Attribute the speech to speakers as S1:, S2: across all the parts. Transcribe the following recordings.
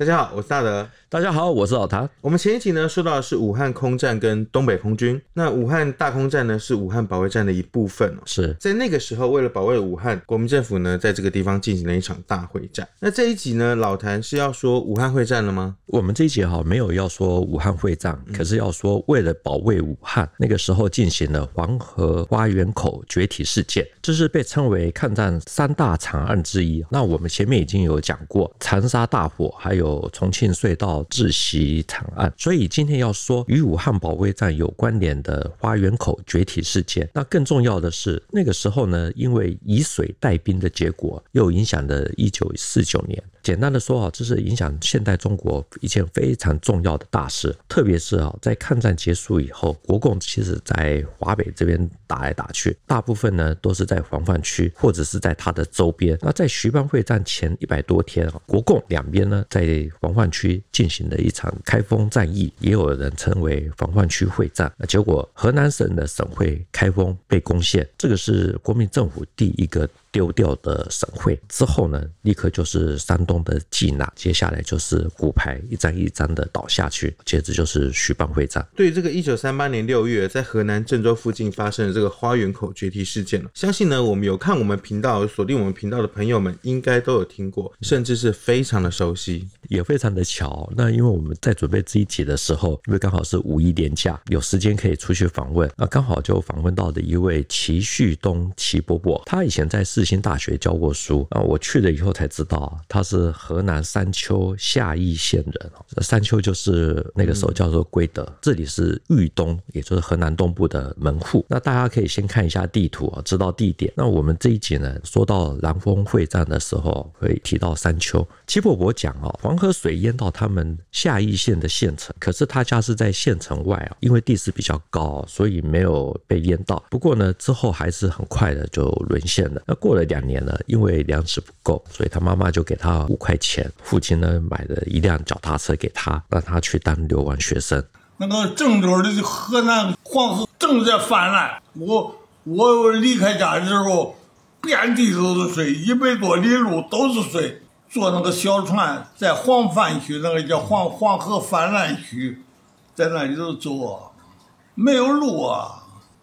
S1: 大家好，我是大德。
S2: 大家好，我是老谭。
S1: 我们前一集呢说到的是武汉空战跟东北空军。那武汉大空战呢是武汉保卫战的一部分哦。
S2: 是
S1: 在那个时候，为了保卫武汉，国民政府呢在这个地方进行了一场大会战。那这一集呢，老谭是要说武汉会战了吗？
S2: 我们这一集哈没有要说武汉会战，可是要说为了保卫武汉，那个时候进行了黄河花园口决体事件，这是被称为抗战三大惨案之一。那我们前面已经有讲过长沙大火，还有重庆隧道窒息惨案，所以今天要说与武汉保卫战有关联的花园口决堤事件。那更重要的是，那个时候呢，因为以水带兵的结果，又影响了一九四九年。简单的说啊，这是影响现代中国一件非常重要的大事。特别是啊，在抗战结束以后，国共其实在华北这边打来打去，大部分呢都是在防范区或者是在它的周边。那在徐蚌会战前一百多天啊，国共两边呢在防范区进行了一场开封战役，也有人称为防范区会战。那结果河南省的省会开封被攻陷，这个是国民政府第一个。丢掉的省会之后呢，立刻就是山东的济南，接下来就是骨牌一张一张的倒下去，接着就是徐蚌会战。
S1: 对于这个一九三八年六月在河南郑州附近发生的这个花园口决堤事件，相信呢我们有看我们频道、锁定我们频道的朋友们应该都有听过，甚至是非常的熟悉，
S2: 也非常的巧。那因为我们在准备这一集的时候，因为刚好是五一连假，有时间可以出去访问，那刚好就访问到的一位齐旭东齐伯伯，他以前在世新大学教过书啊，我去了以后才知道他是河南山丘夏邑县人。山丘就是那个时候叫做归德，这里是豫东，也就是河南东部的门户。那大家可以先看一下地图啊，知道地点。那我们这一集呢，说到兰封会战的时候，会提到山丘。齐伯伯讲啊，黄河水淹到他们夏邑县的县城，可是他家是在县城外啊，因为地势比较高，所以没有被淹到。不过呢，之后还是很快的就沦陷了。那过过了两年。了，因为粮食不够，所以他妈妈就给他五块钱。父亲呢，买了一辆脚踏车给他，让他去当留亡学生。
S3: 那个郑州的河南黄河正在泛滥，我我离开家的时候，遍地都是水，一百多里路都是水。坐那个小船在黄泛区，那个叫黄黄河泛滥区，在那里头走啊，没有路啊。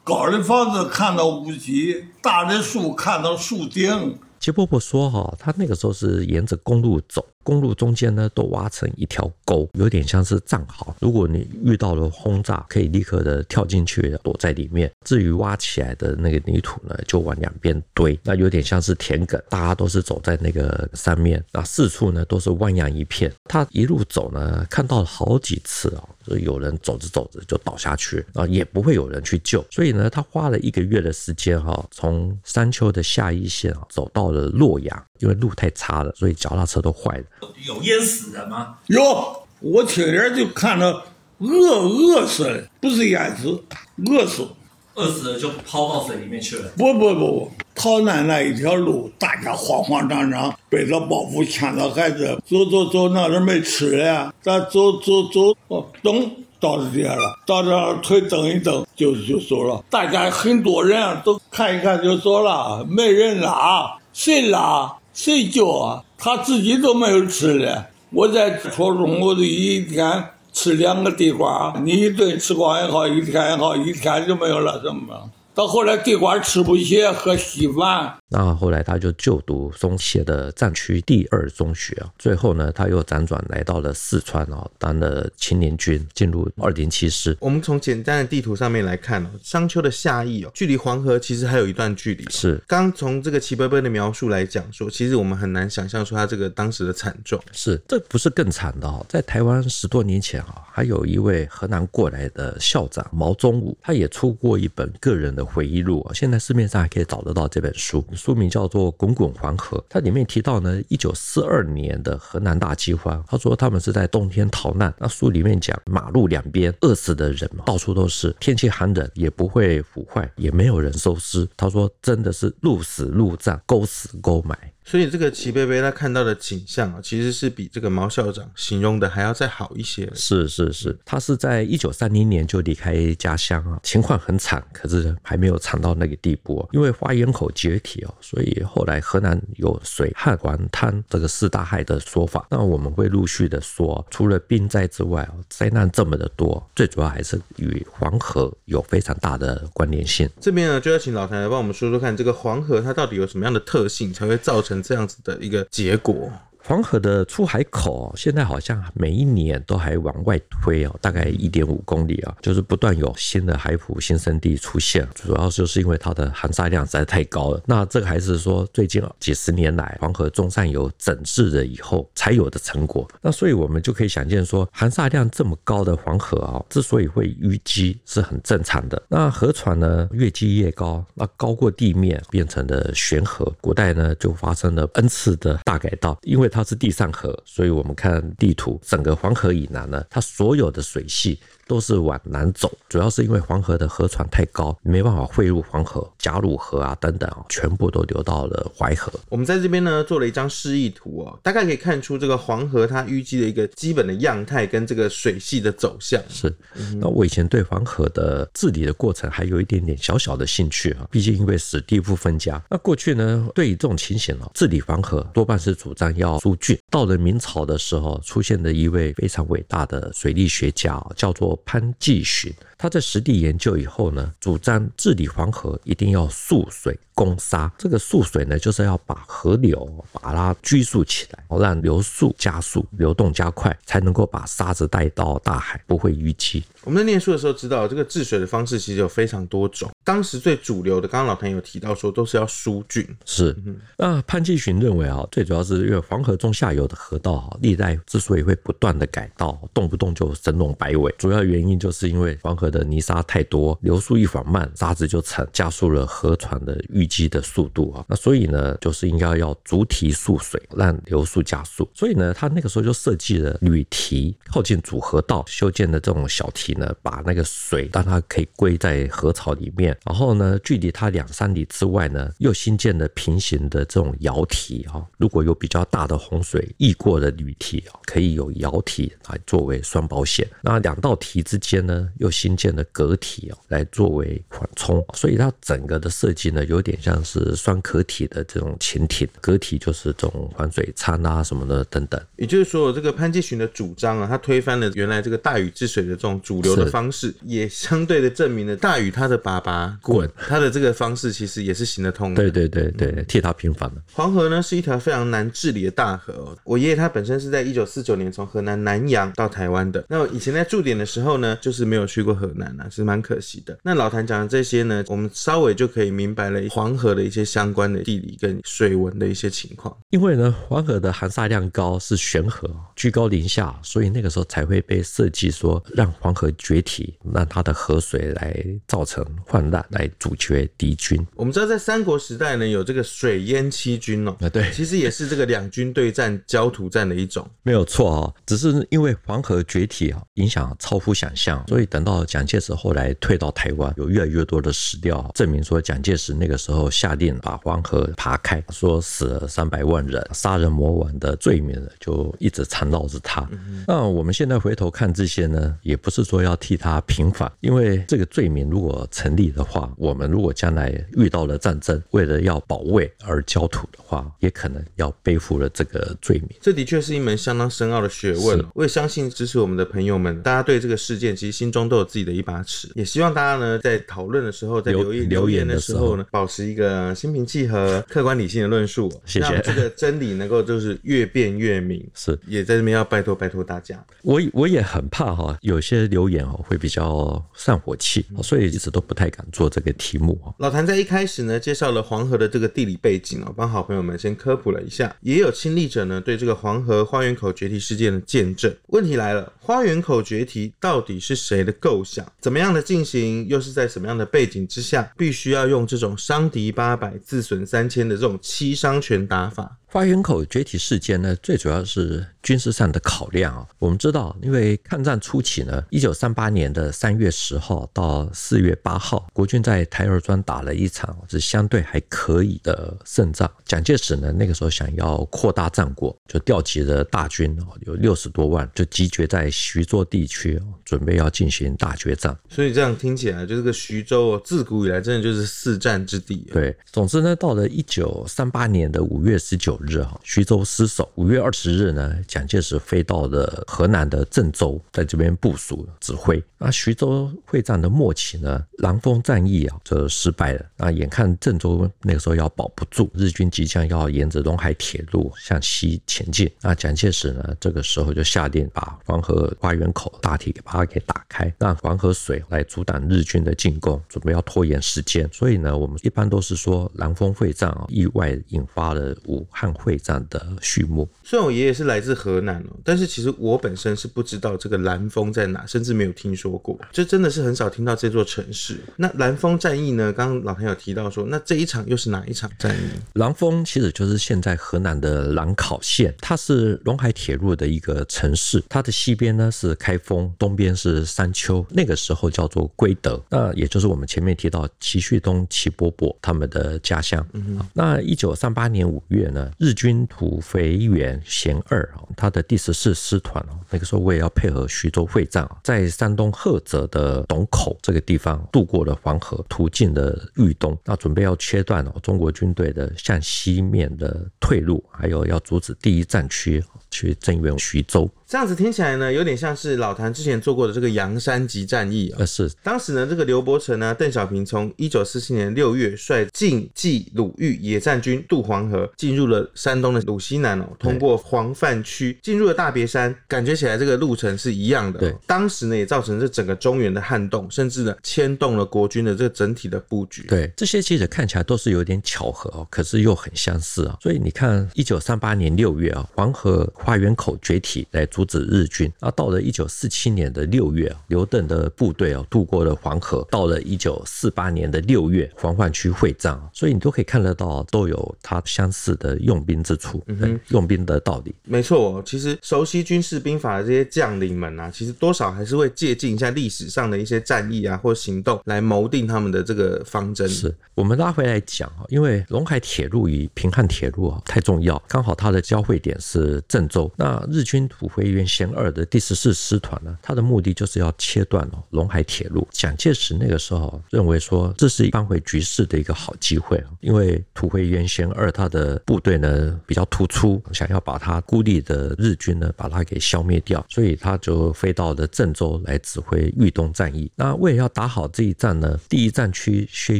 S3: 高的房子看到屋脊，大的树看到树顶。
S2: 齐伯伯说：“哈，他那个时候是沿着公路走。”公路中间呢，都挖成一条沟，有点像是战壕。如果你遇到了轰炸，可以立刻的跳进去躲在里面。至于挖起来的那个泥土呢，就往两边堆，那有点像是田埂。大家都是走在那个上面，那四处呢都是汪洋一片。他一路走呢，看到了好几次啊、哦，就有人走着走着就倒下去，啊，也不会有人去救。所以呢，他花了一个月的时间哈、哦，从山丘的夏邑县走到了洛阳，因为路太差了，所以脚踏车都坏了。
S4: 有淹死人吗？
S3: 有，我亲眼就看到饿饿死了，不是淹死，饿死，
S4: 饿死了就抛到水里面去了。
S3: 不不不不，逃难那一条路，大家慌慌张张，背着包袱，牵着孩子，走走走，那都没吃的，咱走走走，哦，咚，到这点了，到这腿蹬一蹬，就就走了。大家很多人都看一看就走了，没人拉，谁拉？谁叫啊？他自己都没有吃的。我在初中，我就一天吃两个地瓜，你一顿吃光也好，一天也好，一天就没有了，怎么？到后来地瓜吃不起，喝稀饭。
S2: 那后来他就就读松协的战区第二中学啊。最后呢，他又辗转来到了四川啊，当了青年军，进入二零七师。
S1: 我们从简单的地图上面来看哦，商丘的夏邑哦，距离黄河其实还有一段距离。
S2: 是，
S1: 刚从这个齐伯伯的描述来讲说，其实我们很难想象出他这个当时的惨状。
S2: 是，这不是更惨的哦，在台湾十多年前啊，还有一位河南过来的校长毛宗武，他也出过一本个人的。回忆录啊，现在市面上还可以找得到这本书，书名叫做《滚滚黄河》。它里面提到呢，一九四二年的河南大饥荒，他说他们是在冬天逃难。那书里面讲，马路两边饿死的人到处都是，天气寒冷也不会腐坏，也没有人收尸。他说真的是路死路葬，沟死沟埋。
S1: 所以这个齐贝贝他看到的景象啊，其实是比这个毛校长形容的还要再好一些。
S2: 是是是，他是在一九三零年就离开家乡啊，情况很惨，可是还没有惨到那个地步啊。因为花园口决堤哦，所以后来河南有水旱、环滩这个四大害的说法。那我们会陆续的说，除了冰灾之外哦，灾难这么的多，最主要还是与黄河有非常大的关联性。
S1: 这边呢，就要请老谭来帮我们说说看，这个黄河它到底有什么样的特性，才会造成这样子的一个结果？
S2: 黄河的出海口现在好像每一年都还往外推哦，大概一点五公里啊，就是不断有新的海埔新生地出现，主要就是因为它的含沙量实在太高了。那这个还是说最近几十年来黄河中上游整治了以后才有的成果。那所以我们就可以想见说，含沙量这么高的黄河啊，之所以会淤积是很正常的。那河船呢越积越高，那高过地面变成了悬河。古代呢就发生了 N 次的大改道，因为它它是地上河，所以我们看地图，整个黄河以南呢，它所有的水系。都是往南走，主要是因为黄河的河床太高，没办法汇入黄河、贾鲁河啊等等啊，全部都流到了淮河。
S1: 我们在这边呢做了一张示意图哦，大概可以看出这个黄河它淤积的一个基本的样态跟这个水系的走向。
S2: 是，那我以前对黄河的治理的过程还有一点点小小的兴趣啊，毕竟因为史地不分家。那过去呢，对于这种情形哦，治理黄河多半是主张要疏浚。到了明朝的时候，出现了一位非常伟大的水利学家，叫做。潘季寻，他在实地研究以后呢，主张治理黄河一定要溯水。攻沙，这个溯水呢，就是要把河流把它拘束起来，让流速加速，流动加快，才能够把沙子带到大海，不会淤积。
S1: 我们在念书的时候知道，这个治水的方式其实有非常多种。当时最主流的，刚刚老谭有提到说，都是要疏浚。
S2: 是，那潘继寻认为啊，最主要是因为黄河中下游的河道啊，历代之所以会不断的改道，动不动就神龙摆尾，主要原因就是因为黄河的泥沙太多，流速一缓慢，沙子就沉，加速了河船的淤。积的速度啊，那所以呢，就是应该要逐堤蓄水，让流速加速。所以呢，他那个时候就设计了铝堤，靠近主河道修建的这种小堤呢，把那个水让它可以归在河槽里面。然后呢，距离它两三里之外呢，又新建了平行的这种窑体啊。如果有比较大的洪水溢过的铝体啊，可以有窑体来作为双保险。那两道堤之间呢，又新建了隔体啊，来作为缓冲。所以它整个的设计呢，有点。像是双壳体的这种潜艇，隔体就是这种环水舱啊什么的等等。
S1: 也就是说，这个潘季寻的主张啊，他推翻了原来这个大禹治水的这种主流的方式，也相对的证明了大禹他的爸爸滚他的这个方式其实也是行得通的。
S2: 对对对对，替他平反了。
S1: 黄河呢是一条非常难治理的大河哦。我爷爷他本身是在一九四九年从河南南阳到台湾的。那我以前在驻点的时候呢，就是没有去过河南啊，是蛮可惜的。那老谭讲的这些呢，我们稍微就可以明白了。黄河的一些相关的地理跟水文的一些情况，
S2: 因为呢，黄河的含沙量高，是悬河，居高临下，所以那个时候才会被设计说让黄河决堤，让它的河水来造成泛滥，来阻绝敌军。
S1: 我们知道在三国时代呢，有这个水淹七军哦，
S2: 啊对，
S1: 其实也是这个两军对战焦土战的一种，
S2: 没有错啊，只是因为黄河决堤啊，影响超乎想象，所以等到蒋介石后来退到台湾，有越来越多的史料证明说蒋介石那个时候。下令把黄河扒开，说死了三百万人，杀人魔王的罪名就一直缠绕着他。嗯、那我们现在回头看这些呢，也不是说要替他平反，因为这个罪名如果成立的话，我们如果将来遇到了战争，为了要保卫而焦土的话，也可能要背负了这个罪名。
S1: 这的确是一门相当深奥的学问。我也相信支持我们的朋友们，大家对这个事件其实心中都有自己的一把尺。也希望大家呢，在讨论的时候，在留言留言的时候呢，保持。一个心平气和、客观理性的论述，谢谢。让这个真理能够就是越辩越明。
S2: 是，
S1: 也在这边要拜托拜托大家。
S2: 我我也很怕哈，有些留言哦会比较散火气，所以一直都不太敢做这个题目。
S1: 老谭在一开始呢，介绍了黄河的这个地理背景哦，帮好朋友们先科普了一下，也有亲历者呢对这个黄河花园口决堤事件的见证。问题来了，花园口决堤到底是谁的构想？怎么样的进行？又是在什么样的背景之下？必须要用这种伤敌八百，自损三千的这种七伤拳打法。
S2: 花园口决堤事件呢，最主要是军事上的考量啊。我们知道，因为抗战初期呢，一九三八年的三月十号到四月八号，国军在台儿庄打了一场是相对还可以的胜仗。蒋介石呢，那个时候想要扩大战果，就调集了大军哦，有六十多万，就集结在徐州地区，准备要进行大决战。
S1: 所以这样听起来，就这个徐州自古以来真的就是四战之地。
S2: 对，总之呢，到了一九三八年的五月十九日哈，徐州失守。五月二十日呢，蒋介石飞到了河南的郑州，在这边部署指挥。那徐州会战的末期呢，狼峰战役啊就失败了。那眼看郑州那个时候要保不住，日军即将要沿着陇海铁路向西前进。那蒋介石呢，这个时候就下令把黄河花园口大堤给把它给打开，让黄河水来阻挡日军的进攻，准备要拖延时间。所以呢，我们一般都是说狼峰会战啊，意外引发了武汉会战的序幕。
S1: 虽然我爷爷是来自河南哦，但是其实我本身是不知道这个兰峰在哪，甚至没有听说。过，这真的是很少听到这座城市。那兰峰战役呢？刚刚老谭有提到说，那这一场又是哪一场战役？
S2: 兰峰其实就是现在河南的兰考县，它是陇海铁路的一个城市。它的西边呢是开封，东边是山丘。那个时候叫做归德，那也就是我们前面提到齐旭东、齐伯伯他们的家乡。嗯、那一九三八年五月呢，日军土肥原贤二啊，他的第十四师团那个时候我也要配合徐州会战啊在山东。菏泽的董口这个地方渡过了黄河，途径了豫东，那准备要切断哦中国军队的向西面的退路，还有要阻止第一战区去增援徐州。
S1: 这样子听起来呢，有点像是老谭之前做过的这个阳山集战役啊、哦。
S2: 是，
S1: 当时呢，这个刘伯承呢，邓小平从一九四七年六月率晋冀鲁豫野战军渡黄河，进入了山东的鲁西南哦，通过黄泛区，进入了大别山，感觉起来这个路程是一样的、哦。对，当时呢，也造成这整个中原的撼动，甚至呢，牵动了国军的这个整体的布局。
S2: 对，这些其实看起来都是有点巧合哦，可是又很相似啊、哦。所以你看，一九三八年六月啊，黄河花园口决堤来。阻止日军。啊到了一九四七年的六月啊，刘邓的部队啊渡过了黄河。到了一九四八年的六月，黄泛区会战。所以你都可以看得到，都有它相似的用兵之处，嗯哼，用兵的道理。
S1: 没错，其实熟悉军事兵法的这些将领们啊，其实多少还是会借鉴一下历史上的一些战役啊或行动，来谋定他们的这个方针。
S2: 是我们拉回来讲啊，因为陇海铁路与平汉铁路啊太重要，刚好它的交汇点是郑州。那日军土肥原贤二的第十四师团呢，他的目的就是要切断哦陇海铁路。蒋介石那个时候认为说，这是扳回局势的一个好机会，因为土肥原贤二他的部队呢比较突出，想要把他孤立的日军呢把他给消灭掉，所以他就飞到了郑州来指挥豫东战役。那为了要打好这一战呢，第一战区薛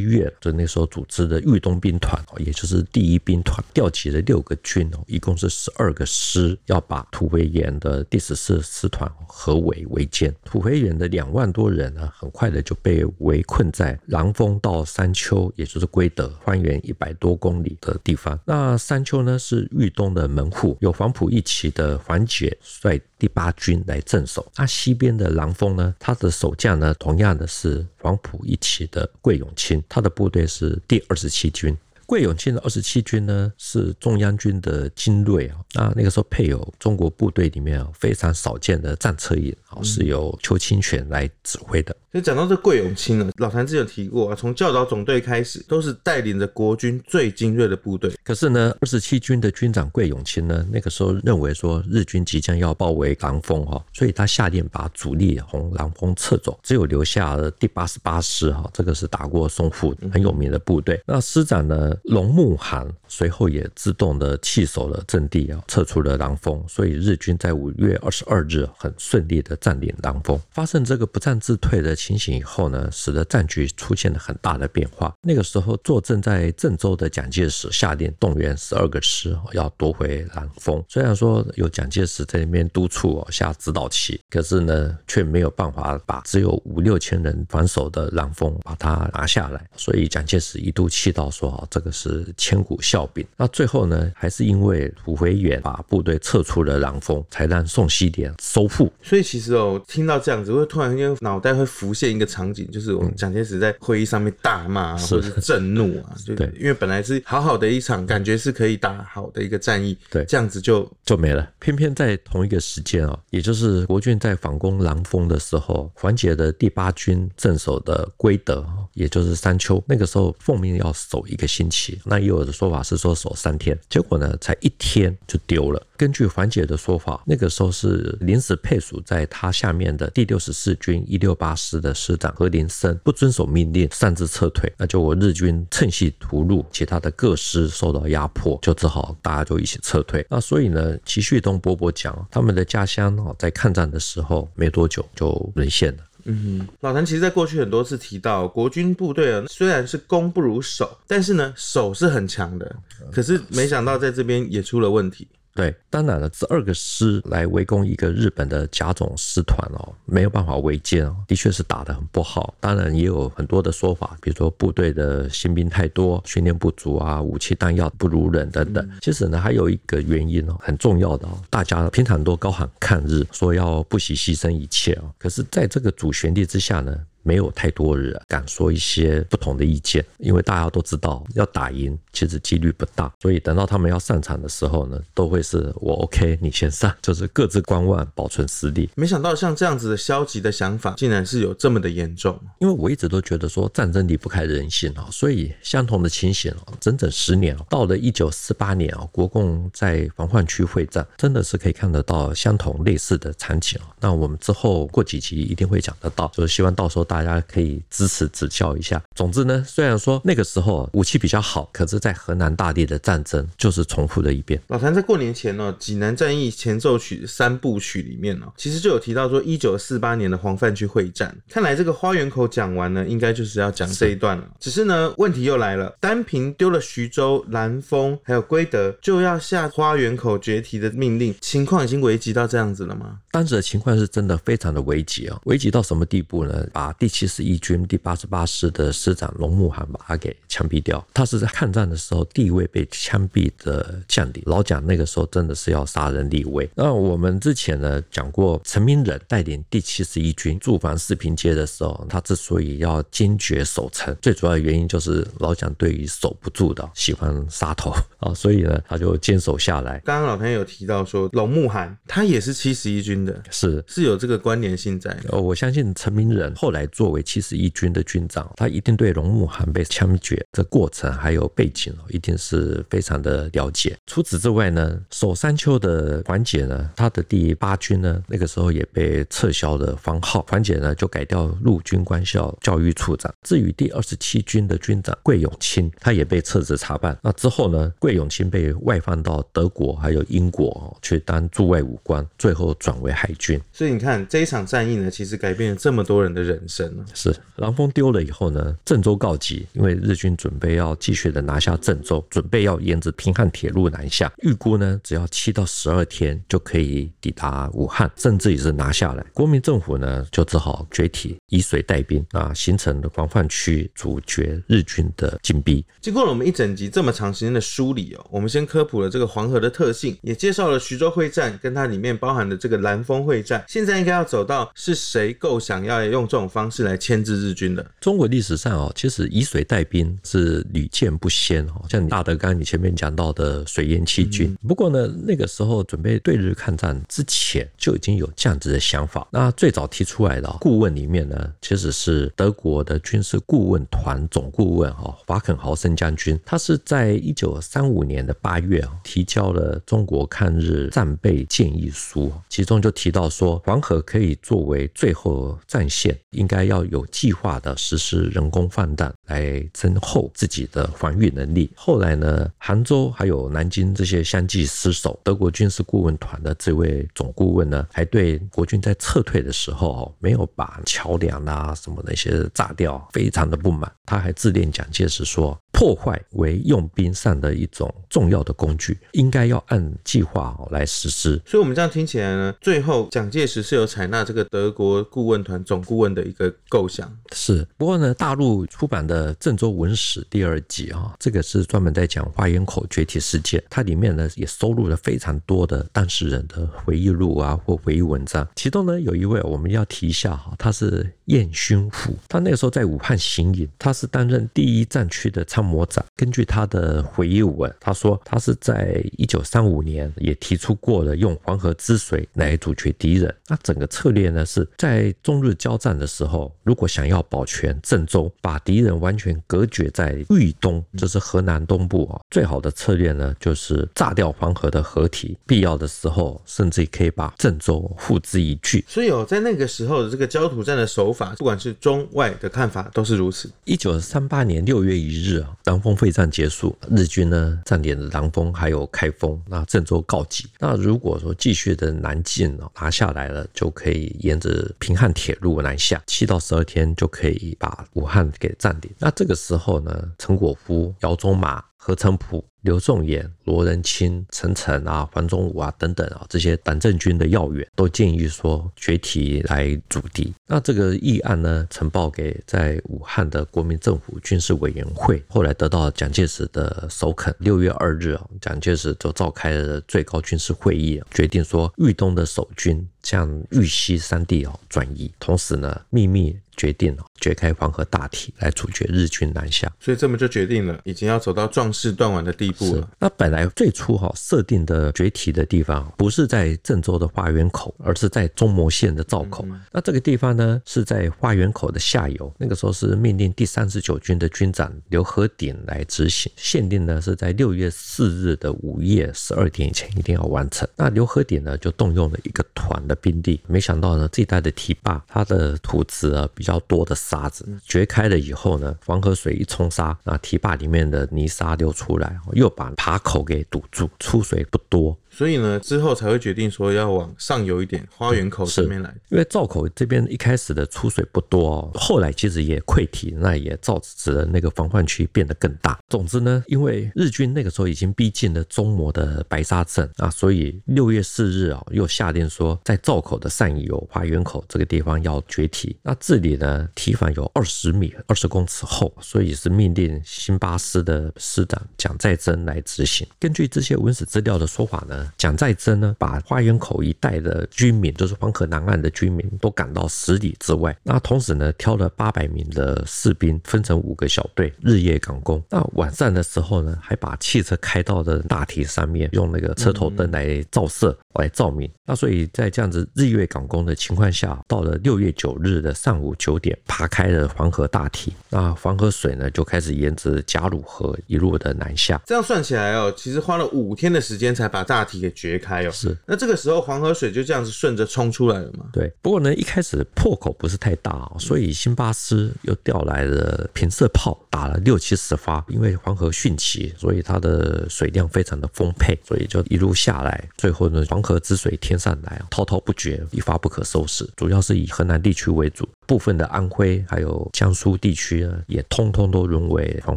S2: 岳就那时候组织的豫东兵团，也就是第一兵团，调集了六个军哦，一共是十二个师，要把土肥原的。第十四师团合围围歼，土肥原的两万多人呢，很快的就被围困在狼峰到山丘，也就是归德，方圆一百多公里的地方。那山丘呢，是豫东的门户，有黄埔一期的黄杰率第八军来镇守。那西边的狼峰呢，他的守将呢，同样的是黄埔一期的桂永清，他的部队是第二十七军。桂永清的二十七军呢，是中央军的精锐啊。那那个时候配有中国部队里面非常少见的战车营，是由邱清泉来指挥的。
S1: 就讲到这桂永清呢，老谭之前有提过啊，从教导总队开始，都是带领着国军最精锐的部队。
S2: 可是呢，二十七军的军长桂永清呢，那个时候认为说日军即将要包围狼峰哈，所以他下令把主力从狼峰撤走，只有留下了第八十八师哈，这个是打过淞沪很有名的部队。那师长呢，龙木涵随后也自动的弃守了阵地啊，撤出了狼峰，所以日军在五月二十二日很顺利的占领狼峰，发生这个不战自退的情形以后呢，使得战局出现了很大的变化。那个时候坐镇在郑州的蒋介石下令动员十二个师要夺回狼峰。虽然说有蒋介石在那边督促下指导棋，可是呢，却没有办法把只有五六千人防守的狼峰把它拿下来。所以蒋介石一度气到说：“啊，这个是千古笑柄。”那最后呢，还是因为土肥原把部队撤出了狼峰，才让宋希濂收复。
S1: 所以其实哦，听到这样子，会突然间脑袋会浮。浮现一个场景，就是我们蒋介石在会议上面大骂、啊、或者是震怒啊，就因为本来是好好的一场，感觉是可以打好的一个战役，对，这样子就
S2: 就没了。偏偏在同一个时间啊，也就是国军在反攻狼峰的时候，缓解的第八军镇守的归德，也就是山丘，那个时候奉命要守一个星期，那也有的说法是说守三天，结果呢，才一天就丢了。根据缓解的说法，那个时候是临时配属在他下面的第六十四军一六八师的师长何林森不遵守命令，擅自撤退，那就我日军趁隙屠戮，其他的各师受到压迫，就只好大家就一起撤退。那所以呢，齐旭东伯伯讲，他们的家乡哦，在抗战的时候没多久就沦陷了。
S1: 嗯哼，老谭其实在过去很多次提到，国军部队啊，虽然是攻不如守，但是呢，守是很强的。可是没想到在这边也出了问题。
S2: 对，当然了，这二个师来围攻一个日本的甲种师团哦，没有办法围歼哦，的确是打得很不好。当然也有很多的说法，比如说部队的新兵太多，训练不足啊，武器弹药不如人等等。其实呢，还有一个原因哦，很重要的哦，大家平常都高喊抗日，说要不惜牺牲一切哦，可是在这个主旋律之下呢，没有太多人敢说一些不同的意见，因为大家都知道要打赢其实几率不大，所以等到他们要上场的时候呢，都会是我 OK，你先上，就是各自观望，保存实力。
S1: 没想到像这样子的消极的想法，竟然是有这么的严重。
S2: 因为我一直都觉得说战争离不开人性啊，所以相同的情形啊，整整十年，到了一九四八年啊，国共在防患区会战，真的是可以看得到相同类似的场景。那我们之后过几集一定会讲得到，就是希望到时候大。大家可以支持指教一下。总之呢，虽然说那个时候武器比较好，可是，在河南大地的战争就是重复了一遍。
S1: 老谭在过年前呢，《济南战役前奏曲》三部曲里面呢，其实就有提到说，一九四八年的黄泛区会战。看来这个花园口讲完呢，应该就是要讲这一段了。只是呢，问题又来了，单凭丢了徐州、兰丰还有归德，就要下花园口决堤的命令，情况已经危急到这样子了吗？
S2: 当时的情况是真的非常的危急啊！危急到什么地步呢？把第七十一军第八十八师的师长龙慕涵把他给枪毙掉。他是在抗战的时候第一位被枪毙的将领。老蒋那个时候真的是要杀人立威。那我们之前呢讲过，陈明仁带领第七十一军驻防四平街的时候，他之所以要坚决守城，最主要的原因就是老蒋对于守不住的喜欢杀头啊，所以呢他就坚守下来。
S1: 刚刚老谭有提到说龙慕涵他也是七十一军的，
S2: 是
S1: 是有这个关联性在。
S2: 哦我相信陈明仁后来作为七十一军的军长，他一定对龙慕涵被枪决的过程还有背景哦，一定是非常的了解。除此之外呢，守山丘的缓解呢，他的第八军呢，那个时候也被撤销了番号，缓解呢就改掉陆军官校教育处长。至于第二十七军的军长桂永清，他也被撤职查办。那之后呢，桂永清被外放到德国还有英国去当驻外武官，最后转为海军。
S1: 所以你看这一场战役呢，其实改变了这么多人的人生。
S2: 是狼峰丢了以后呢，郑州告急，因为日军准备要继续的拿下郑州，准备要沿着平汉铁路南下，预估呢只要七到十二天就可以抵达武汉，甚至也是拿下来。国民政府呢就只好决堤以水带兵啊，形成了黄泛区阻绝日军的进逼。
S1: 经过了我们一整集这么长时间的梳理哦，我们先科普了这个黄河的特性，也介绍了徐州会战跟它里面包含的这个兰丰会战。现在应该要走到是谁构想要用这种方式来牵制日军的？
S2: 中国历史上哦，其实以水带兵是屡见不鲜哦。像大德刚刚你前面讲到的水淹七军，不过呢，那个时候准备对日抗战之前就已经有这样子的想法。那最早提出来的顾问里面呢，其实是德国的军事顾问团总顾问哈法肯豪森将军，他是在一九三五年的八月啊提交了中国抗日战备建议书，其中就提到说黄河可以作为最后战线，应该还要有计划的实施人工放弹来增厚自己的防御能力。后来呢，杭州还有南京这些相继失守，德国军事顾问团的这位总顾问呢，还对国军在撤退的时候没有把桥梁啊什么那些炸掉，非常的不满。他还致电蒋介石说，破坏为用兵上的一种重要的工具，应该要按计划来实施。
S1: 所以，我们这样听起来呢，最后蒋介石是有采纳这个德国顾问团总顾问的一个构想。
S2: 是，不过呢，大陆出版的《郑州文史》第二集啊，这个是专门在讲花园口崛起事件，它里面呢也收录了非常多的当事人的回忆录啊或回忆文章。其中呢有一位我们要提一下哈，他是彦勋辅，他那个时候在武汉行营，他是担任第一战区的参谋长。根据他的回忆文，他说他是在一九三五年也提出过了用黄河之水来阻绝敌人。那整个策略呢，是在中日交战的时候，如果想要保全郑州，把敌人完全隔绝在豫东，这是河南东部啊，最好的策略呢，就是炸掉黄河的河堤，必要的时候甚至可以把郑州付之一炬。
S1: 所以哦，在那个时候的这个焦土战的手法，不管是中外的看法都是如此。
S2: 一九三八年六月一日啊，南丰会战结束，日军呢占领了南丰还有开封，那郑州告急。那如果说继续的南进啊，拿下来了，就可以沿着平汉铁路南下，七到十二天就可以把武汉给占领。那这个时候呢，陈果夫、姚宗玛。何成甫、刘仲衍、罗仁卿、陈诚啊、黄忠武啊等等啊，这些党政军的要员都建议说决堤来阻敌。那这个议案呢，呈报给在武汉的国民政府军事委员会，后来得到蒋介石的首肯。六月二日啊，蒋介石就召开了最高军事会议，决定说豫东的守军向豫西三地啊转移，同时呢秘密。决定了掘开黄河大堤来阻绝日军南下，
S1: 所以这么就决定了，已经要走到壮士断腕的地步了。
S2: 那本来最初哈设定的决堤的地方不是在郑州的花园口，而是在中牟县的灶口。嗯、那这个地方呢是在花园口的下游，那个时候是命令第三十九军的军长刘和鼎来执行，限定呢是在六月四日的午夜十二点以前一定要完成。那刘和鼎呢就动用了一个团的兵力，没想到呢这一带的堤坝它的土质啊比。比较多的沙子掘开了以后呢，黄河水一冲沙，那堤坝里面的泥沙流出来，又把爬口给堵住，出水不多。
S1: 所以呢，之后才会决定说要往上游一点，花园口这边来。
S2: 因为灶口这边一开始的出水不多哦，后来其实也溃堤，那也造成了那个防范区变得更大。总之呢，因为日军那个时候已经逼近了中模的白沙镇啊，所以六月四日啊，又下令说在灶口的上游花园口这个地方要决堤。那这里呢，堤防有二十米、二十公尺厚，所以是命令新巴师的师长蒋再增来执行。根据这些文史资料的说法呢。蒋再珍呢，把花园口一带的居民，就是黄河南岸的居民，都赶到十里之外。那同时呢，挑了八百名的士兵，分成五个小队，日夜赶工。那晚上的时候呢，还把汽车开到的大堤上面，用那个车头灯来照射，来照明。那所以在这样子日夜赶工的情况下，到了六月九日的上午九点，爬开了黄河大堤。那黄河水呢，就开始沿着贾鲁河一路的南下。
S1: 这样算起来哦，其实花了五天的时间才把大堤给掘开哦。
S2: 是。
S1: 那这个时候黄河水就这样子顺着冲出来了嘛？
S2: 对。不过呢，一开始破口不是太大哦，所以新巴斯又调来了平射炮，打了六七十发。因为黄河汛期，所以它的水量非常的丰沛，所以就一路下来，最后呢，黄河之水天上来，滔滔不绝，一发不可收拾。主要是以河南地区为主。部分的安徽还有江苏地区呢，也通通都沦为防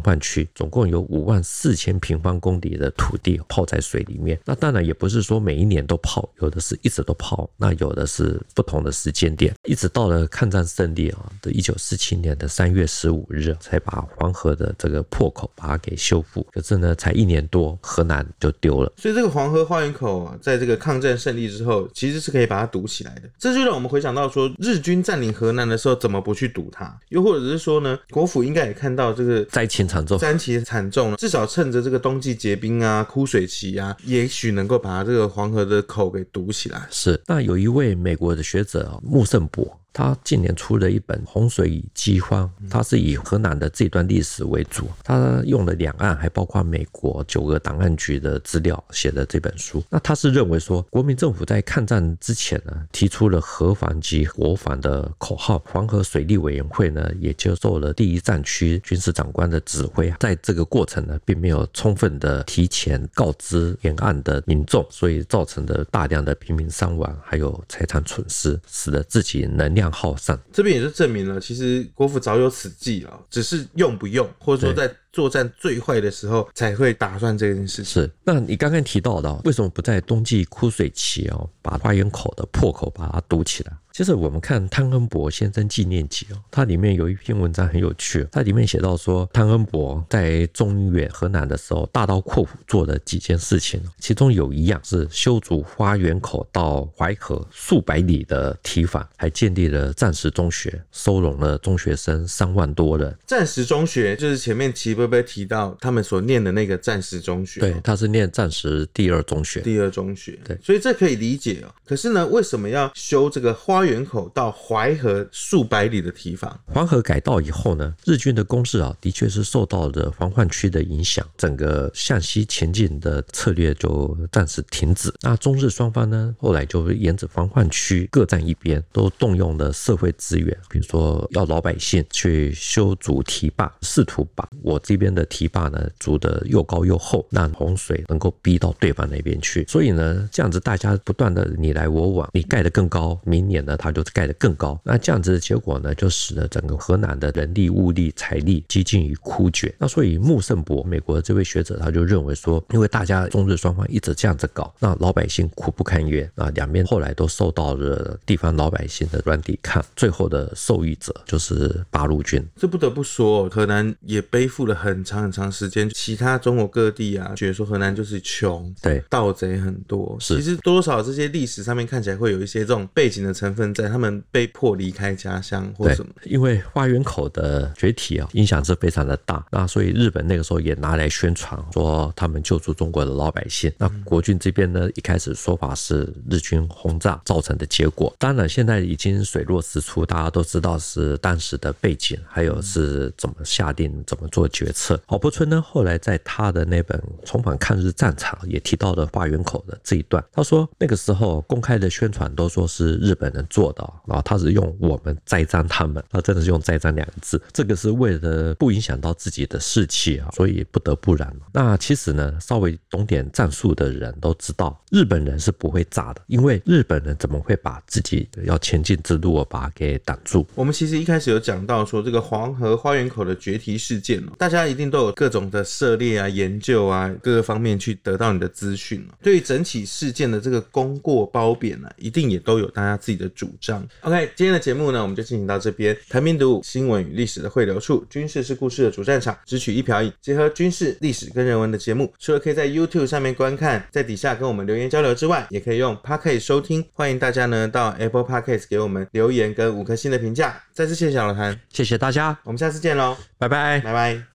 S2: 范区，总共有五万四千平方公里的土地泡在水里面。那当然也不是说每一年都泡，有的是一直都泡，那有的是不同的时间点，一直到了抗战胜利啊的一九四七年的三月十五日，才把黄河的这个破口把它给修复。可是呢，才一年多，河南就丢了。
S1: 所以这个黄河花园口啊，在这个抗战胜利之后，其实是可以把它堵起来的。这就让我们回想到说，日军占领河南的。时候怎么不去堵它？又或者是说呢？国府应该也看到这个
S2: 灾情惨重，
S1: 灾情惨重，至少趁着这个冬季结冰啊、枯水期啊，也许能会把这个黄河的口给堵起来。
S2: 是。那有一位美国的学者穆圣博。他近年出了一本《洪水与饥荒》，他是以河南的这段历史为主，他用了两岸还包括美国九个档案局的资料写的这本书。那他是认为说，国民政府在抗战之前呢，提出了河防及国防的口号，黄河水利委员会呢也接受了第一战区军事长官的指挥，在这个过程呢，并没有充分的提前告知沿岸的民众，所以造成的大量的平民伤亡还有财产损失，使得自己能量。耗散，
S1: 这边也是证明了，其实国府早有此计了，只是用不用，或者说在作战最坏的时候才会打算这件事情。
S2: 是，那你刚刚提到的，为什么不在冬季枯水期哦，把花园口的破口把它堵起来？其实我们看汤恩伯先生纪念集哦，它里面有一篇文章很有趣，它里面写到说，汤恩伯在中原河南的时候，大刀阔斧做了几件事情，其中有一样是修筑花园口到淮河数百里的堤防，还建立了战时中学，收容了中学生三万多人。
S1: 战时中学就是前面齐伯伯提到他们所念的那个战时中学，
S2: 对，他是念战时第二中学，
S1: 第二中学，
S2: 对，
S1: 所以这可以理解哦。可是呢，为什么要修这个花？花园口到淮河数百里的堤防，
S2: 黄河改道以后呢，日军的攻势啊，的确是受到了防患区的影响，整个向西前进的策略就暂时停止。那中日双方呢，后来就沿着防患区各站一边，都动用了社会资源，比如说要老百姓去修筑堤坝，试图把我这边的堤坝呢筑得又高又厚，让洪水能够逼到对方那边去。所以呢，这样子大家不断的你来我往，你盖得更高，明年呢？它就盖得更高，那这样子的结果呢，就使得整个河南的人力、物力、财力几近于枯竭。那所以穆胜博，美国的这位学者，他就认为说，因为大家中日双方一直这样子搞，那老百姓苦不堪言啊，两边后来都受到了地方老百姓的软抵抗，最后的受益者就是八路军。
S1: 这不得不说，河南也背负了很长很长时间，其他中国各地啊，觉得说河南就是穷，
S2: 对，
S1: 盗贼很多，
S2: 是，
S1: 其实多少这些历史上面看起来会有一些这种背景的成分。在他们被迫离开家乡或什么，
S2: 因为花园口的崛起啊，影响是非常的大。那所以日本那个时候也拿来宣传，说他们救助中国的老百姓。那国军这边呢，一开始说法是日军轰炸造成的结果。当然现在已经水落石出，大家都知道是当时的背景，还有是怎么下定、怎么做决策。郝柏村呢，后来在他的那本《重返抗日战场》也提到了花园口的这一段。他说那个时候公开的宣传都说是日本人。做到，然后他是用我们栽赃他们，他真的是用栽赃两个字，这个是为了不影响到自己的士气啊，所以不得不然。那其实呢，稍微懂点战术的人都知道，日本人是不会炸的，因为日本人怎么会把自己要前进之路把它给挡住？
S1: 我们其实一开始有讲到说，这个黄河花园口的决堤事件，大家一定都有各种的涉猎啊、研究啊，各个方面去得到你的资讯。对于整起事件的这个功过褒贬呢，一定也都有大家自己的。主张。OK，今天的节目呢，我们就进行到这边。谭兵读武，新闻与历史的汇流处，军事是故事的主战场，只取一瓢饮，结合军事、历史跟人文的节目。除了可以在 YouTube 上面观看，在底下跟我们留言交流之外，也可以用 Podcast 收听。欢迎大家呢到 Apple Podcast 给我们留言跟五颗星的评价。再次谢谢小老谭，
S2: 谢谢大家，
S1: 我们下次见喽，
S2: 拜拜，
S1: 拜拜。